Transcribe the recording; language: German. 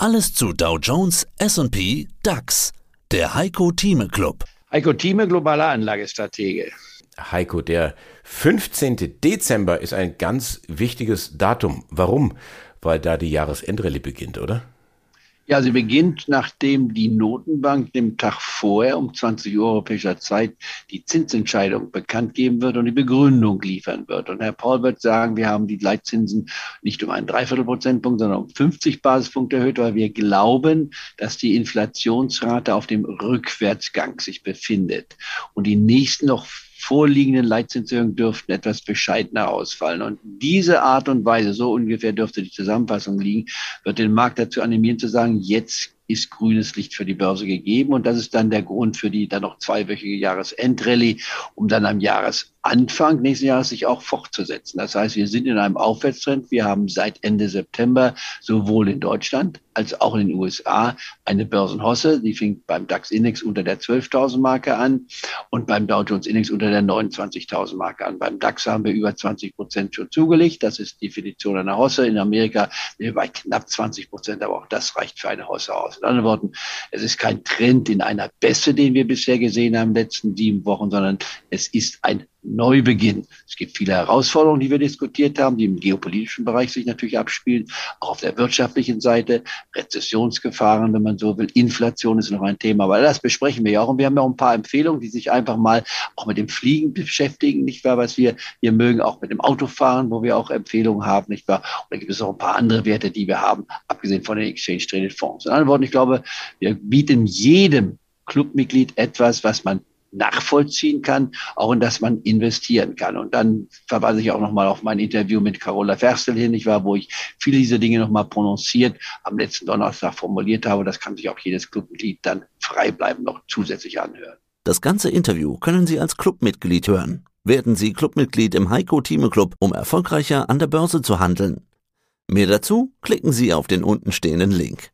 Alles zu Dow Jones, S&P, DAX. Der Heiko Thieme Club. Heiko Thieme, globaler Anlagestratege. Heiko, der 15. Dezember ist ein ganz wichtiges Datum. Warum? Weil da die Jahresendrallye beginnt, oder? Ja, sie beginnt, nachdem die Notenbank dem Tag vorher um 20 Uhr europäischer Zeit die Zinsentscheidung bekannt geben wird und die Begründung liefern wird. Und Herr Paul wird sagen, wir haben die Leitzinsen nicht um einen Dreiviertelprozentpunkt, sondern um 50 Basispunkte erhöht, weil wir glauben, dass die Inflationsrate auf dem Rückwärtsgang sich befindet und die nächsten noch vorliegenden Leitzinserhöhungen dürften etwas bescheidener ausfallen. Und diese Art und Weise, so ungefähr dürfte die Zusammenfassung liegen, wird den Markt dazu animieren zu sagen, jetzt ist grünes Licht für die Börse gegeben. Und das ist dann der Grund für die dann noch zweiwöchige Jahresendrallye, um dann am Jahresanfang nächsten Jahres sich auch fortzusetzen. Das heißt, wir sind in einem Aufwärtstrend. Wir haben seit Ende September sowohl in Deutschland als auch in den USA eine Börsenhosse. Die fing beim DAX-Index unter der 12.000 Marke an und beim Dow Jones-Index unter der 29.000 Marke an. Beim DAX haben wir über 20 Prozent schon zugelegt. Das ist die Definition einer Hosse. In Amerika bei knapp 20 Prozent, aber auch das reicht für eine Hosse aus. Mit anderen Worten, es ist kein Trend in einer Bässe, den wir bisher gesehen haben in den letzten sieben Wochen, sondern es ist ein Neubeginn. Es gibt viele Herausforderungen, die wir diskutiert haben, die im geopolitischen Bereich sich natürlich abspielen, auch auf der wirtschaftlichen Seite, Rezessionsgefahren, wenn man so will, Inflation ist noch ein Thema, aber das besprechen wir ja auch. Und wir haben ja auch ein paar Empfehlungen, die sich einfach mal auch mit dem Fliegen beschäftigen, nicht wahr, was wir hier mögen, auch mit dem Autofahren, wo wir auch Empfehlungen haben, nicht wahr, und da gibt es auch ein paar andere Werte, die wir haben, abgesehen von den Exchange Traded Fonds. In anderen Worten, ich glaube, wir bieten jedem Clubmitglied etwas, was man nachvollziehen kann, auch in das man investieren kann. Und dann verweise ich auch nochmal auf mein Interview mit Carola Ferstel hin, ich war, wo ich viele dieser Dinge nochmal prononciert am letzten Donnerstag formuliert habe. Das kann sich auch jedes Clubmitglied dann frei bleiben noch zusätzlich anhören. Das ganze Interview können Sie als Clubmitglied hören. Werden Sie Clubmitglied im Heiko Thieme Club, um erfolgreicher an der Börse zu handeln. Mehr dazu klicken Sie auf den untenstehenden Link.